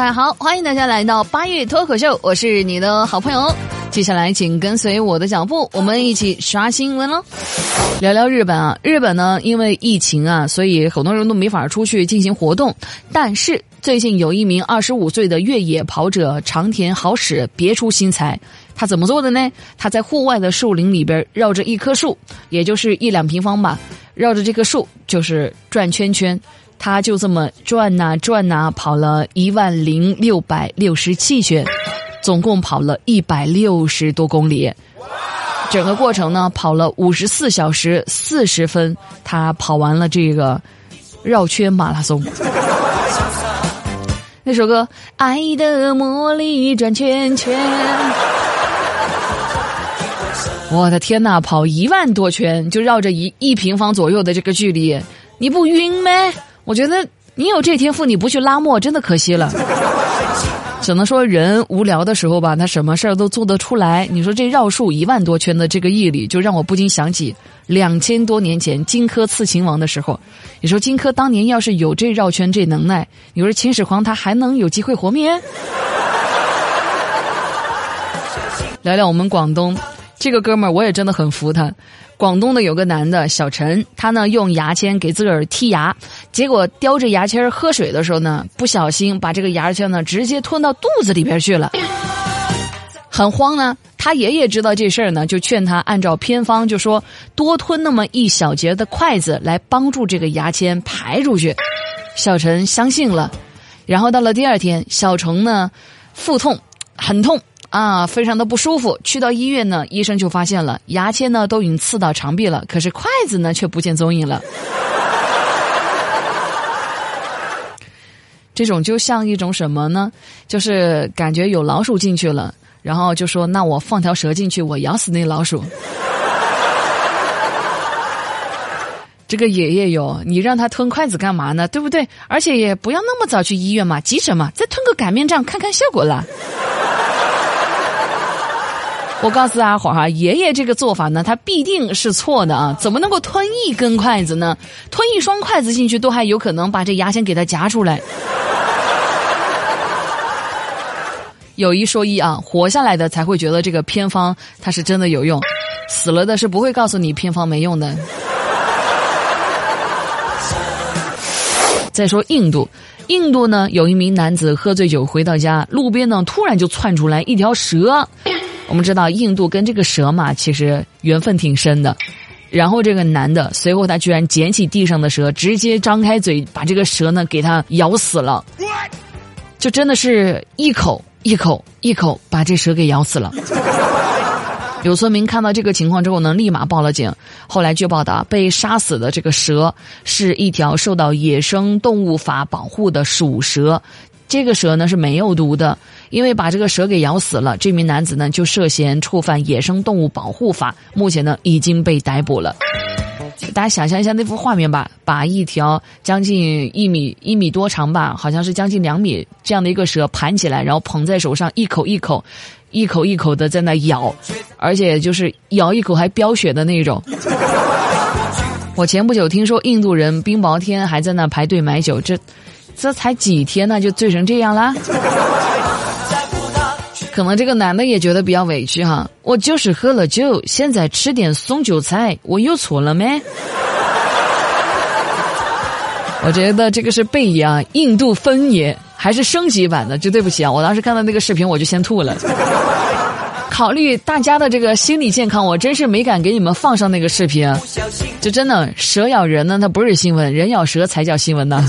大家好，欢迎大家来到八月脱口秀，我是你的好朋友。接下来，请跟随我的脚步，我们一起刷新闻喽。聊聊日本啊，日本呢，因为疫情啊，所以很多人都没法出去进行活动。但是最近有一名二十五岁的越野跑者长田好使别出心裁，他怎么做的呢？他在户外的树林里边绕着一棵树，也就是一两平方吧，绕着这棵树就是转圈圈。他就这么转呐转呐，跑了一万零六百六十七圈。总共跑了一百六十多公里，整个过程呢跑了五十四小时四十分，他跑完了这个绕圈马拉松。那首歌《爱的魔力转圈圈》，我的天呐，跑一万多圈就绕着一一平方左右的这个距离，你不晕吗？我觉得你有这天赋，你不去拉磨真的可惜了。只能说人无聊的时候吧，他什么事儿都做得出来。你说这绕树一万多圈的这个毅力，就让我不禁想起两千多年前荆轲刺秦王的时候。你说荆轲当年要是有这绕圈这能耐，你说秦始皇他还能有机会活命？聊聊我们广东。这个哥们儿我也真的很服他。广东的有个男的小陈，他呢用牙签给自个儿剔牙，结果叼着牙签喝水的时候呢，不小心把这个牙签呢直接吞到肚子里边去了，很慌呢。他爷爷知道这事儿呢，就劝他按照偏方，就说多吞那么一小节的筷子来帮助这个牙签排出去。小陈相信了，然后到了第二天，小陈呢腹痛，很痛。啊，非常的不舒服。去到医院呢，医生就发现了牙签呢都已经刺到肠壁了，可是筷子呢却不见踪影了。这种就像一种什么呢？就是感觉有老鼠进去了，然后就说：“那我放条蛇进去，我咬死那老鼠。”这个爷爷有，你让他吞筷子干嘛呢？对不对？而且也不要那么早去医院嘛，急什么？再吞个擀面杖看看效果了。我告诉阿伙儿哈，爷爷这个做法呢，他必定是错的啊！怎么能够吞一根筷子呢？吞一双筷子进去，都还有可能把这牙签给它夹出来。有一说一啊，活下来的才会觉得这个偏方它是真的有用，死了的是不会告诉你偏方没用的。再说印度，印度呢有一名男子喝醉酒回到家，路边呢突然就窜出来一条蛇。我们知道印度跟这个蛇嘛，其实缘分挺深的。然后这个男的随后他居然捡起地上的蛇，直接张开嘴把这个蛇呢给他咬死了，就真的是一口一口一口把这蛇给咬死了。有村民看到这个情况之后呢，立马报了警。后来据报道，被杀死的这个蛇是一条受到野生动物法保护的鼠蛇。这个蛇呢是没有毒的，因为把这个蛇给咬死了。这名男子呢就涉嫌触犯野生动物保护法，目前呢已经被逮捕了。大家想象一下那幅画面吧，把一条将近一米一米多长吧，好像是将近两米这样的一个蛇盘起来，然后捧在手上，一口一口，一口一口的在那咬，而且就是咬一口还飙血的那种。我前不久听说印度人冰雹天还在那排队买酒，这。这才几天呢，就醉成这样了？可能这个男的也觉得比较委屈哈。我就是喝了酒，现在吃点送酒菜，我又错了没？我觉得这个是贝爷啊，印度分爷还是升级版的？就对不起啊，我当时看到那个视频我就先吐了。考虑大家的这个心理健康，我真是没敢给你们放上那个视频。就真的蛇咬人呢，它不是新闻；人咬蛇才叫新闻呢。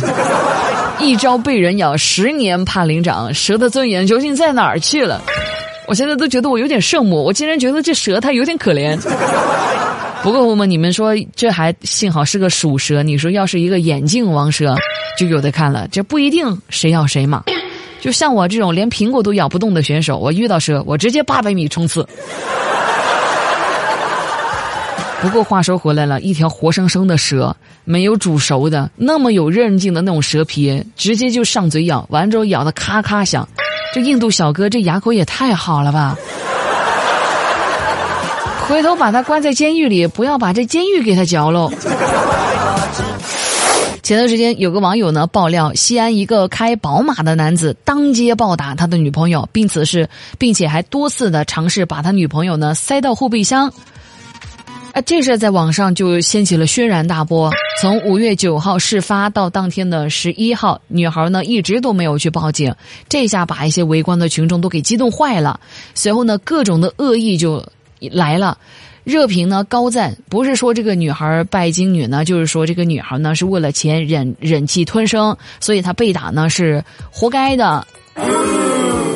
一朝被人咬，十年怕灵长。蛇的尊严究竟在哪儿去了？我现在都觉得我有点圣母，我竟然觉得这蛇它有点可怜。不过我们你们说，这还幸好是个属蛇。你说要是一个眼镜王蛇，就有的看了。这不一定谁咬谁嘛。就像我这种连苹果都咬不动的选手，我遇到蛇，我直接八百米冲刺。不过话说回来了，一条活生生的蛇，没有煮熟的，那么有韧劲的那种蛇皮，直接就上嘴咬，完之后咬的咔咔响。这印度小哥这牙口也太好了吧！回头把他关在监狱里，不要把这监狱给他嚼喽。前段时间有个网友呢爆料，西安一个开宝马的男子当街暴打他的女朋友，并此是并且还多次的尝试把他女朋友呢塞到后备箱。啊，这事在网上就掀起了轩然大波。从五月九号事发到当天的十一号，女孩呢一直都没有去报警，这下把一些围观的群众都给激动坏了。随后呢，各种的恶意就来了，热评呢高赞，不是说这个女孩拜金女呢，就是说这个女孩呢是为了钱忍忍气吞声，所以她被打呢是活该的。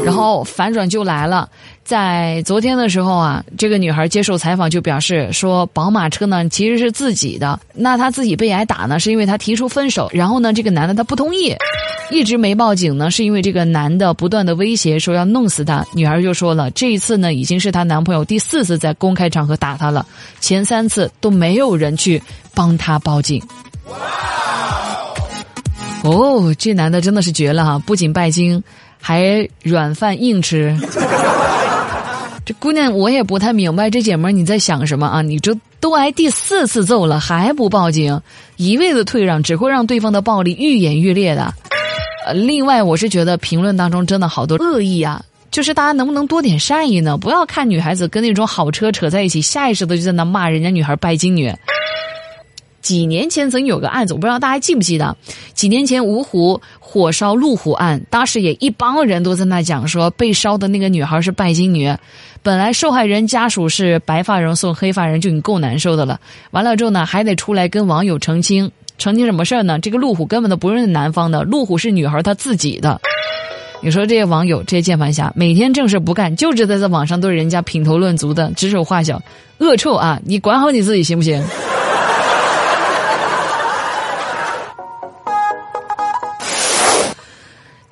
然后反转就来了。在昨天的时候啊，这个女孩接受采访就表示说，宝马车呢其实是自己的，那她自己被挨打呢，是因为她提出分手，然后呢这个男的他不同意，一直没报警呢，是因为这个男的不断的威胁说要弄死她。女孩就说了，这一次呢已经是她男朋友第四次在公开场合打她了，前三次都没有人去帮她报警。哦，这男的真的是绝了哈，不仅拜金，还软饭硬吃。这姑娘，我也不太明白，这姐们你在想什么啊？你这都挨第四次揍了，还不报警，一味的退让，只会让对方的暴力愈演愈烈的。呃，另外，我是觉得评论当中真的好多恶意啊，就是大家能不能多点善意呢？不要看女孩子跟那种好车扯在一起，下意识的就在那骂人家女孩拜金女。几年前曾有个案子，我不知道大家记不记得？几年前芜湖火烧路虎案，当时也一帮人都在那讲说，被烧的那个女孩是拜金女。本来受害人家属是白发人送黑发人，就已经够难受的了。完了之后呢，还得出来跟网友澄清，澄清什么事儿呢？这个路虎根本都不是男方的，路虎是女孩她自己的。你说这些网友，这些键盘侠，每天正事不干，就知道在网上对人家品头论足的，指手画脚，恶臭啊！你管好你自己行不行？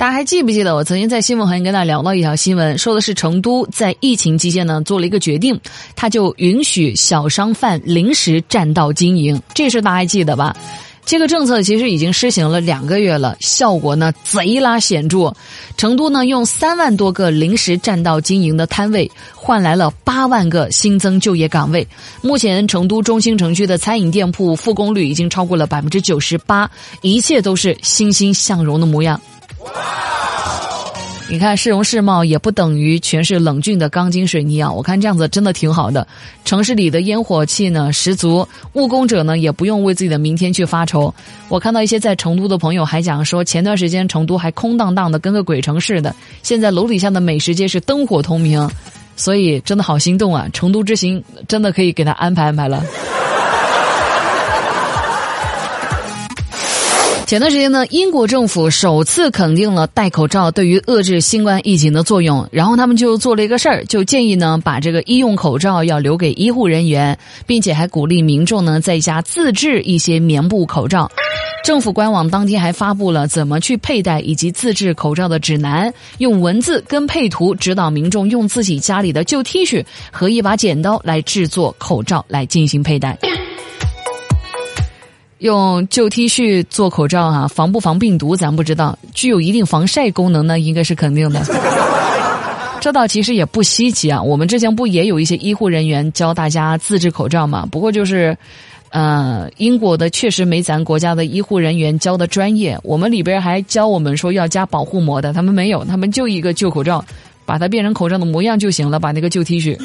大家还记不记得我曾经在新闻行业跟大家聊到一条新闻，说的是成都在疫情期间呢做了一个决定，他就允许小商贩临时占道经营，这事大家还记得吧？这个政策其实已经施行了两个月了，效果呢贼拉显著。成都呢用三万多个临时占道经营的摊位，换来了八万个新增就业岗位。目前成都中心城区的餐饮店铺复工率已经超过了百分之九十八，一切都是欣欣向荣的模样。你看，市容市貌也不等于全是冷峻的钢筋水泥啊！我看这样子真的挺好的。城市里的烟火气呢十足，务工者呢也不用为自己的明天去发愁。我看到一些在成都的朋友还讲说，前段时间成都还空荡荡的，跟个鬼城似的。现在楼底下的美食街是灯火通明，所以真的好心动啊！成都之行真的可以给他安排安排了。前段时间呢，英国政府首次肯定了戴口罩对于遏制新冠疫情的作用，然后他们就做了一个事儿，就建议呢把这个医用口罩要留给医护人员，并且还鼓励民众呢在家自制一些棉布口罩。政府官网当天还发布了怎么去佩戴以及自制口罩的指南，用文字跟配图指导民众用自己家里的旧 T 恤和一把剪刀来制作口罩来进行佩戴。用旧 T 恤做口罩哈，防不防病毒咱不知道，具有一定防晒功能呢，应该是肯定的。这倒其实也不稀奇啊，我们之前不也有一些医护人员教大家自制口罩嘛？不过就是，呃，英国的确实没咱国家的医护人员教的专业。我们里边还教我们说要加保护膜的，他们没有，他们就一个旧口罩，把它变成口罩的模样就行了，把那个旧 T 恤。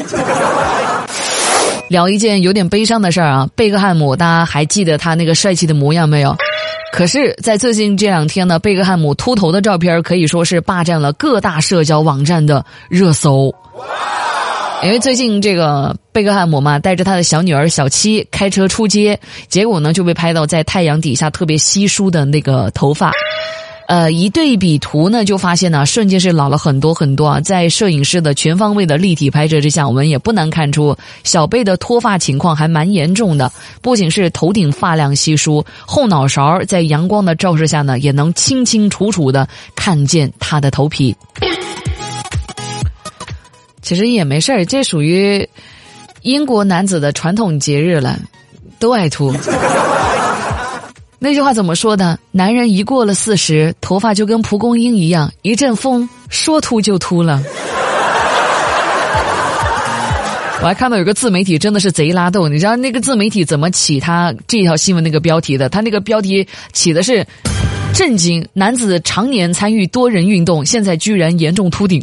聊一件有点悲伤的事儿啊，贝克汉姆，大家还记得他那个帅气的模样没有？可是，在最近这两天呢，贝克汉姆秃头的照片可以说是霸占了各大社交网站的热搜。因为最近这个贝克汉姆嘛，带着他的小女儿小七开车出街，结果呢就被拍到在太阳底下特别稀疏的那个头发。呃，一对比图呢，就发现呢，瞬间是老了很多很多啊！在摄影师的全方位的立体拍摄之下，我们也不难看出小贝的脱发情况还蛮严重的。不仅是头顶发量稀疏，后脑勺在阳光的照射下呢，也能清清楚楚的看见他的头皮。其实也没事儿，这属于英国男子的传统节日了，都爱秃。那句话怎么说的？男人一过了四十，头发就跟蒲公英一样，一阵风说秃就秃了。我还看到有个自媒体真的是贼拉逗，你知道那个自媒体怎么起他这条新闻那个标题的？他那个标题起的是“震惊男子常年参与多人运动，现在居然严重秃顶”。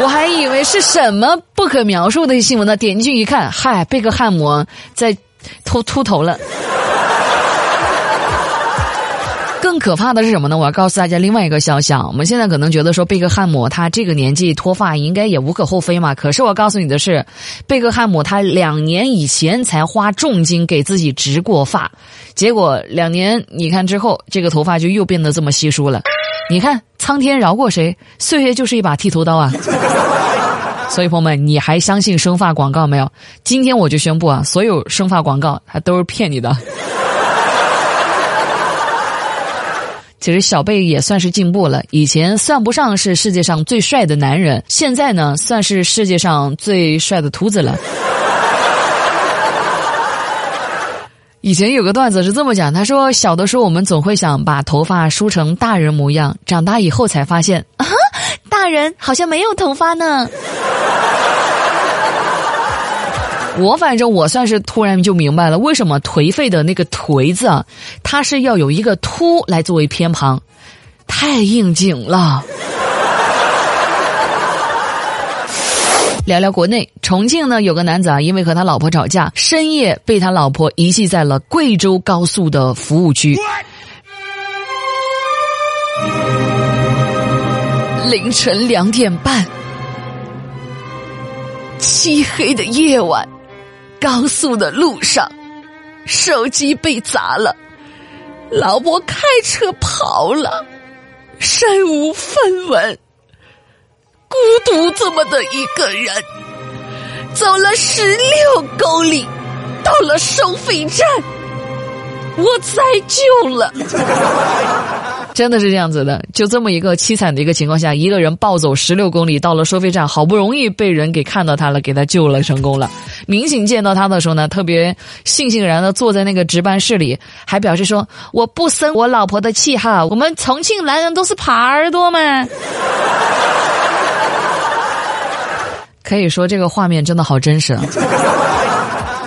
我还以为是什么不可描述的新闻呢，点进去一看，嗨，贝克汉姆在秃秃头了。更可怕的是什么呢？我要告诉大家另外一个消息啊！我们现在可能觉得说贝克汉姆他这个年纪脱发应该也无可厚非嘛。可是我告诉你的是，贝克汉姆他两年以前才花重金给自己植过发，结果两年你看之后，这个头发就又变得这么稀疏了。你看苍天饶过谁？岁月就是一把剃头刀啊！所以朋友们，你还相信生发广告没有？今天我就宣布啊，所有生发广告它都是骗你的。其实小贝也算是进步了，以前算不上是世界上最帅的男人，现在呢算是世界上最帅的秃子了。以前有个段子是这么讲，他说小的时候我们总会想把头发梳成大人模样，长大以后才发现啊，大人好像没有头发呢。我反正我算是突然就明白了，为什么颓废的那个“颓”字啊，它是要有一个“秃”来作为偏旁，太应景了。聊聊国内，重庆呢有个男子啊，因为和他老婆吵架，深夜被他老婆遗弃在了贵州高速的服务区。凌晨两点半，漆黑的夜晚。高速的路上，手机被砸了，老婆开车跑了，身无分文，孤独这么的一个人，走了十六公里，到了收费站，我才救了。真的是这样子的，就这么一个凄惨的一个情况下，一个人暴走十六公里到了收费站，好不容易被人给看到他了，给他救了，成功了。民警见到他的时候呢，特别悻悻然的坐在那个值班室里，还表示说：“我不生我老婆的气哈，我们重庆男人都是耙耳朵嘛。”可以说这个画面真的好真实。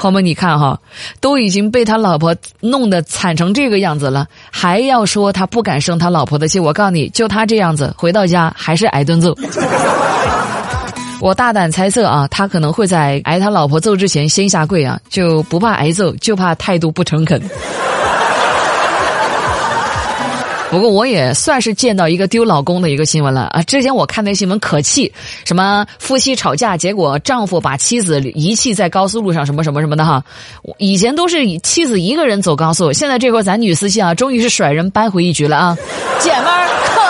朋友们，你看哈，都已经被他老婆弄得惨成这个样子了，还要说他不敢生他老婆的气。我告诉你就他这样子，回到家还是挨顿揍。我大胆猜测啊，他可能会在挨他老婆揍之前先下跪啊，就不怕挨揍，就怕态度不诚恳。不过我也算是见到一个丢老公的一个新闻了。啊！之前我看那新闻可气，什么夫妻吵架，结果丈夫把妻子遗弃在高速路上，什么什么什么的哈。以前都是妻子一个人走高速，现在这会咱女司机啊，终于是甩人扳回一局了啊，姐们儿。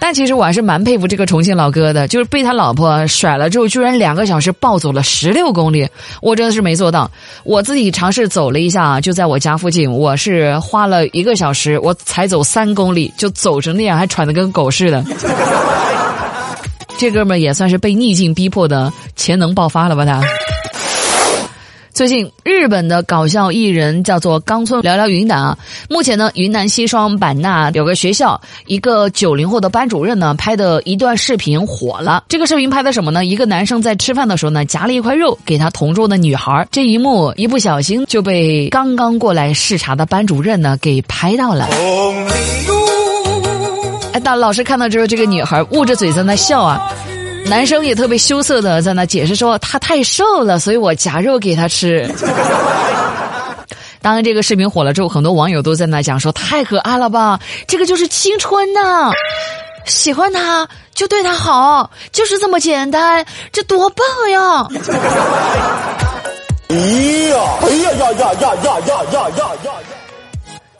但其实我还是蛮佩服这个重庆老哥的，就是被他老婆甩了之后，居然两个小时暴走了十六公里，我真的是没做到。我自己尝试走了一下，就在我家附近，我是花了一个小时，我才走三公里，就走成那样，还喘得跟狗似的。这哥们也算是被逆境逼迫的潜能爆发了吧？他。最近，日本的搞笑艺人叫做冈村聊聊云南啊。目前呢，云南西双版纳有个学校，一个九零后的班主任呢拍的一段视频火了。这个视频拍的什么呢？一个男生在吃饭的时候呢，夹了一块肉给他同桌的女孩，这一幕一不小心就被刚刚过来视察的班主任呢给拍到了。哎，当老师看到之后，这个女孩捂着嘴在那笑啊。男生也特别羞涩的在那解释说他太瘦了，所以我夹肉给他吃。当这个视频火了之后，很多网友都在那讲说太可爱了吧，这个就是青春呐！喜欢他就对他好，就是这么简单，这多棒呀！哎呀，哎呀呀呀呀呀呀呀呀呀！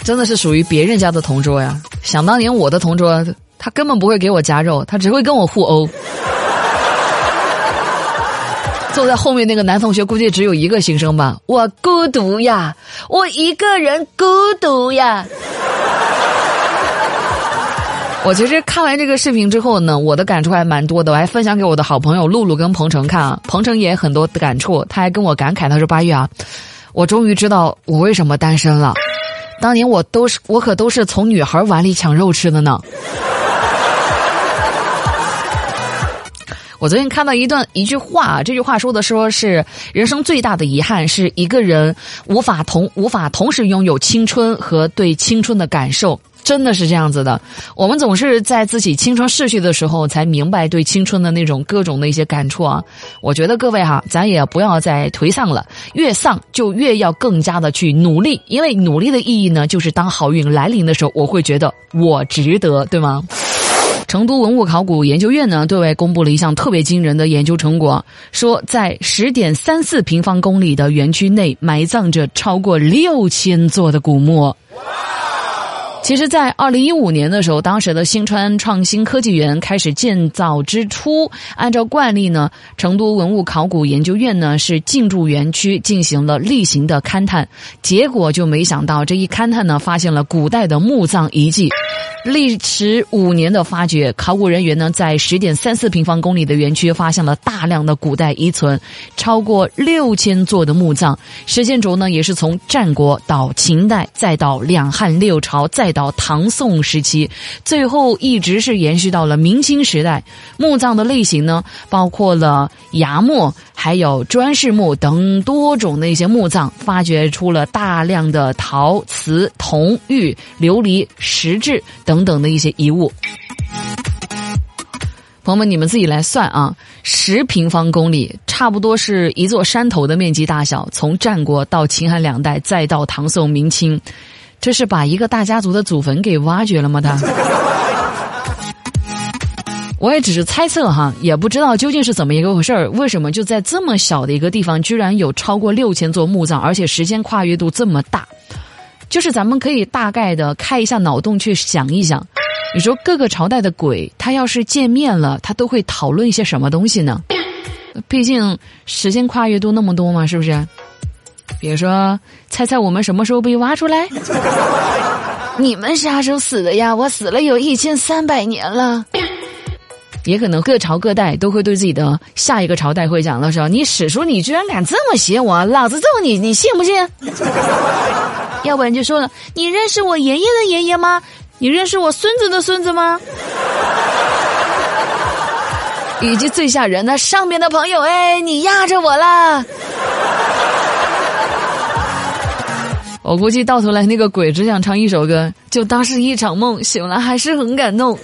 真的是属于别人家的同桌呀！想当年我的同桌，他根本不会给我夹肉，他只会跟我互殴。坐在后面那个男同学估计只有一个心声吧，我孤独呀，我一个人孤独呀。我其实看完这个视频之后呢，我的感触还蛮多的，我还分享给我的好朋友露露跟鹏程看啊，鹏程也很多感触，他还跟我感慨，他说八月啊，我终于知道我为什么单身了，当年我都是我可都是从女孩碗里抢肉吃的呢。我昨天看到一段一句话，这句话说的说是人生最大的遗憾是一个人无法同无法同时拥有青春和对青春的感受。真的是这样子的，我们总是在自己青春逝去的时候才明白对青春的那种各种的一些感触啊！我觉得各位哈，咱也不要再颓丧了，越丧就越要更加的去努力，因为努力的意义呢，就是当好运来临的时候，我会觉得我值得，对吗？成都文物考古研究院呢，对外公布了一项特别惊人的研究成果，说在十点三四平方公里的园区内埋葬着超过六千座的古墓。其实，在二零一五年的时候，当时的新川创新科技园开始建造之初，按照惯例呢，成都文物考古研究院呢是进驻园区进行了例行的勘探，结果就没想到这一勘探呢，发现了古代的墓葬遗迹。历时五年的发掘，考古人员呢在十点三四平方公里的园区发现了大量的古代遗存，超过六千座的墓葬。时间轴呢也是从战国到秦代，再到两汉六朝，再到唐宋时期，最后一直是延续到了明清时代。墓葬的类型呢包括了崖墓。还有砖室墓等多种的一些墓葬，发掘出了大量的陶瓷、铜、玉、琉璃、石质等等的一些遗物。朋友们，你们自己来算啊，十平方公里，差不多是一座山头的面积大小。从战国到秦汉两代，再到唐宋明清，这是把一个大家族的祖坟给挖掘了吗？他？我也只是猜测哈，也不知道究竟是怎么一个回事儿。为什么就在这么小的一个地方，居然有超过六千座墓葬，而且时间跨越度这么大？就是咱们可以大概的开一下脑洞去想一想，你说各个朝代的鬼，他要是见面了，他都会讨论一些什么东西呢？毕竟时间跨越度那么多嘛，是不是？比如说，猜猜我们什么时候被挖出来？你们啥时候死的呀？我死了有一千三百年了。也可能各朝各代都会对自己的下一个朝代会讲的时候，你史书你居然敢这么写我，老子揍你，你信不信？要不然就说了，你认识我爷爷的爷爷吗？你认识我孙子的孙子吗？以及最吓人的上面的朋友，哎，你压着我了。我估计到头来那个鬼只想唱一首歌，就当是一场梦，醒来还是很感动。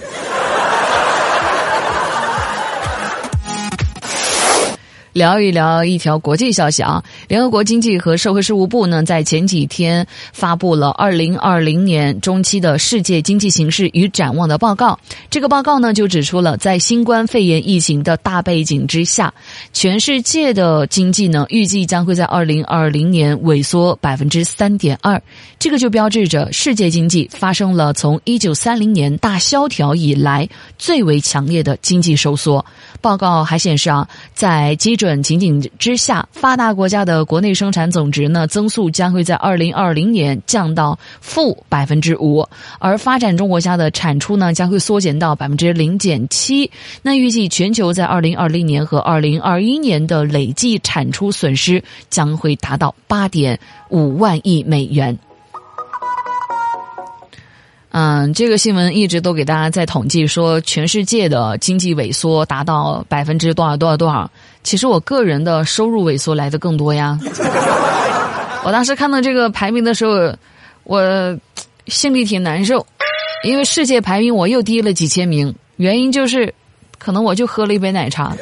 聊一聊一条国际消息啊！联合国经济和社会事务部呢，在前几天发布了二零二零年中期的世界经济形势与展望的报告。这个报告呢，就指出了在新冠肺炎疫情的大背景之下，全世界的经济呢，预计将会在二零二零年萎缩百分之三点二。这个就标志着世界经济发生了从一九三零年大萧条以来最为强烈的经济收缩。报告还显示啊，在基准情景之下，发达国家的国内生产总值呢增速将会在二零二零年降到负百分之五，而发展中国家的产出呢将会缩减到百分之零点七。那预计全球在二零二零年和二零二一年的累计产出损失将会达到八点五万亿美元。嗯，这个新闻一直都给大家在统计说，全世界的经济萎缩达到百分之多少多少多少。其实我个人的收入萎缩来的更多呀。我当时看到这个排名的时候，我心里挺难受，因为世界排名我又低了几千名，原因就是可能我就喝了一杯奶茶。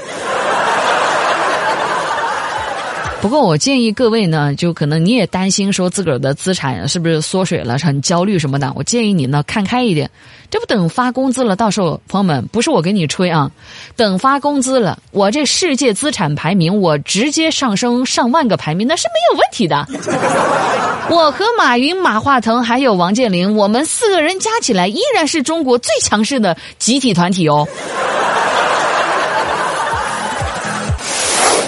不过我建议各位呢，就可能你也担心说自个儿的资产是不是缩水了，很焦虑什么的。我建议你呢看开一点，这不等发工资了，到时候朋友们不是我给你吹啊，等发工资了，我这世界资产排名我直接上升上万个排名，那是没有问题的。我和马云、马化腾还有王健林，我们四个人加起来依然是中国最强势的集体团体哦。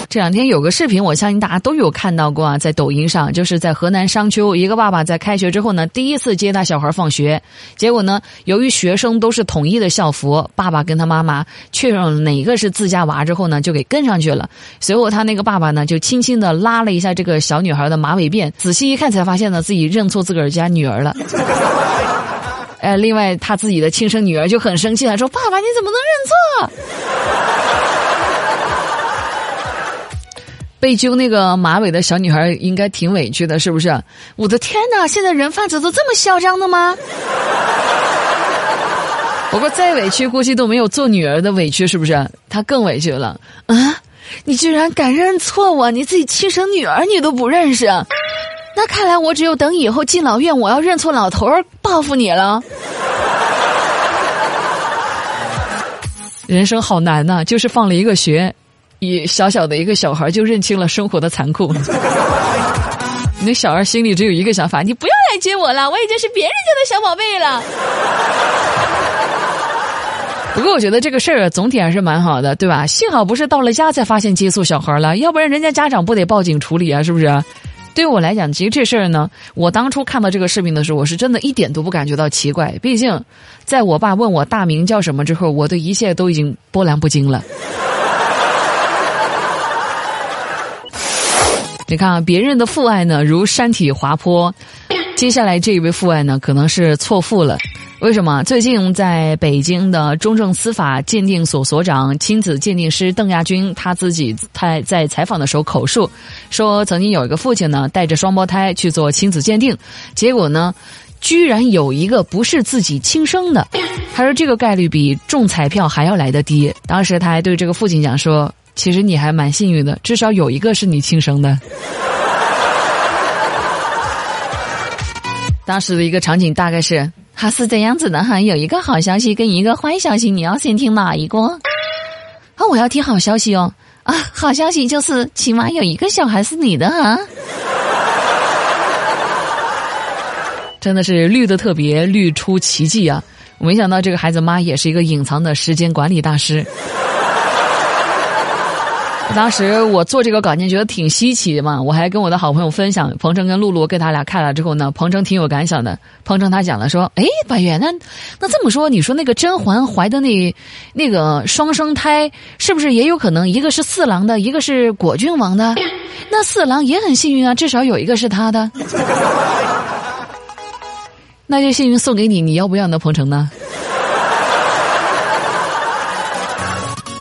这两天有个视频，我相信大家都有看到过啊，在抖音上，就是在河南商丘，一个爸爸在开学之后呢，第一次接他小孩放学，结果呢，由于学生都是统一的校服，爸爸跟他妈妈确认哪个是自家娃之后呢，就给跟上去了。随后他那个爸爸呢，就轻轻的拉了一下这个小女孩的马尾辫，仔细一看才发现呢，自己认错自个儿家女儿了。呃，另外他自己的亲生女儿就很生气了，说：“爸爸你怎么能认错？”被揪那个马尾的小女孩应该挺委屈的，是不是？我的天哪，现在人贩子都这么嚣张的吗？不过再委屈，估计都没有做女儿的委屈，是不是？她更委屈了啊！你居然敢认错我，你自己亲生女儿你都不认识，那看来我只有等以后进老院，我要认错老头儿报复你了。人生好难呐，就是放了一个学，一小小的一个小孩就认清了生活的残酷。那小孩心里只有一个想法：你不要来接我了，我已经是别人家的小宝贝了。不过我觉得这个事儿总体还是蛮好的，对吧？幸好不是到了家才发现接触小孩了，要不然人家家长不得报警处理啊？是不是？对我来讲，其实这事儿呢，我当初看到这个视频的时候，我是真的一点都不感觉到奇怪。毕竟，在我爸问我大名叫什么之后，我对一切都已经波澜不惊了。你看啊，别人的父爱呢，如山体滑坡，接下来这一位父爱呢，可能是错付了。为什么？最近在北京的中正司法鉴定所所长、亲子鉴定师邓亚军，他自己他在采访的时候口述说，曾经有一个父亲呢，带着双胞胎去做亲子鉴定，结果呢，居然有一个不是自己亲生的。他说这个概率比中彩票还要来得低。当时他还对这个父亲讲说：“其实你还蛮幸运的，至少有一个是你亲生的。”当时的一个场景大概是。他是这样子的哈，有一个好消息跟一个坏消息，你要先听哪一个？啊，我要听好消息哦！啊，好消息就是起码有一个小孩是你的啊。真的是绿的特别绿出奇迹啊！我没想到这个孩子妈也是一个隐藏的时间管理大师。当时我做这个稿件觉得挺稀奇的嘛，我还跟我的好朋友分享，彭程跟露露给他俩看了之后呢，彭程挺有感想的。彭程他讲了说：“哎，白月，那那这么说，你说那个甄嬛怀的那那个双生胎，是不是也有可能一个是四郎的，一个是果郡王的？那四郎也很幸运啊，至少有一个是他的。那就幸运送给你，你要不要呢？鹏程呢？”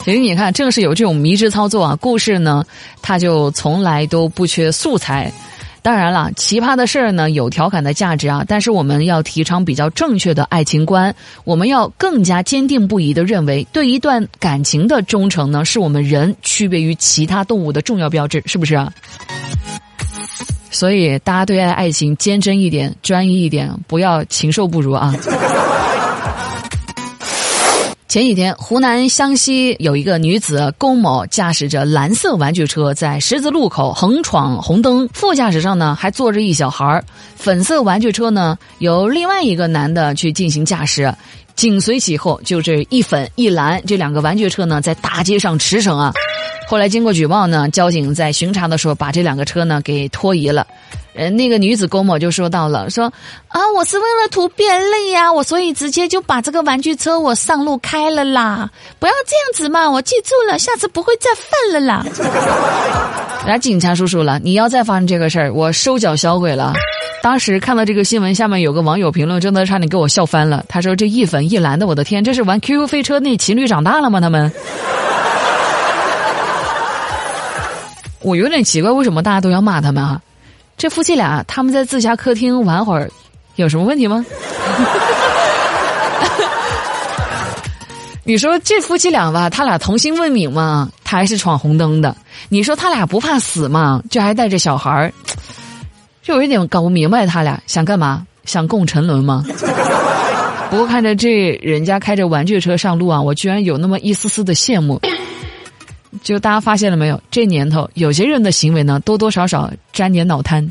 其实你看，正是有这种迷之操作啊，故事呢，它就从来都不缺素材。当然了，奇葩的事儿呢有调侃的价值啊，但是我们要提倡比较正确的爱情观，我们要更加坚定不移的认为，对一段感情的忠诚呢，是我们人区别于其他动物的重要标志，是不是啊？所以大家对待爱情坚贞一点，专一一点，不要禽兽不如啊。前几天，湖南湘西有一个女子龚某驾驶着蓝色玩具车在十字路口横闯红灯，副驾驶上呢还坐着一小孩粉色玩具车呢由另外一个男的去进行驾驶，紧随其后就是一粉一蓝这两个玩具车呢在大街上驰骋啊。后来经过举报呢，交警在巡查的时候把这两个车呢给拖移了。呃，那个女子郭某就说到了，说啊，我是为了图便利呀，我所以直接就把这个玩具车我上路开了啦，不要这样子嘛，我记住了，下次不会再犯了啦。来，警察叔叔了，你要再发生这个事儿，我收缴销毁了。当时看到这个新闻，下面有个网友评论，真的差点给我笑翻了。他说：“这一粉一蓝的，我的天，这是玩 QQ 飞车那情侣长大了吗？他们？” 我有点奇怪，为什么大家都要骂他们啊？这夫妻俩他们在自家客厅玩会儿，有什么问题吗？你说这夫妻俩吧，他俩童心未泯嘛，他还是闯红灯的。你说他俩不怕死嘛，这还带着小孩儿，就有一点搞不明白，他俩想干嘛？想共沉沦吗？不过看着这人家开着玩具车上路啊，我居然有那么一丝丝的羡慕。就大家发现了没有？这年头有些人的行为呢，多多少少沾点脑瘫。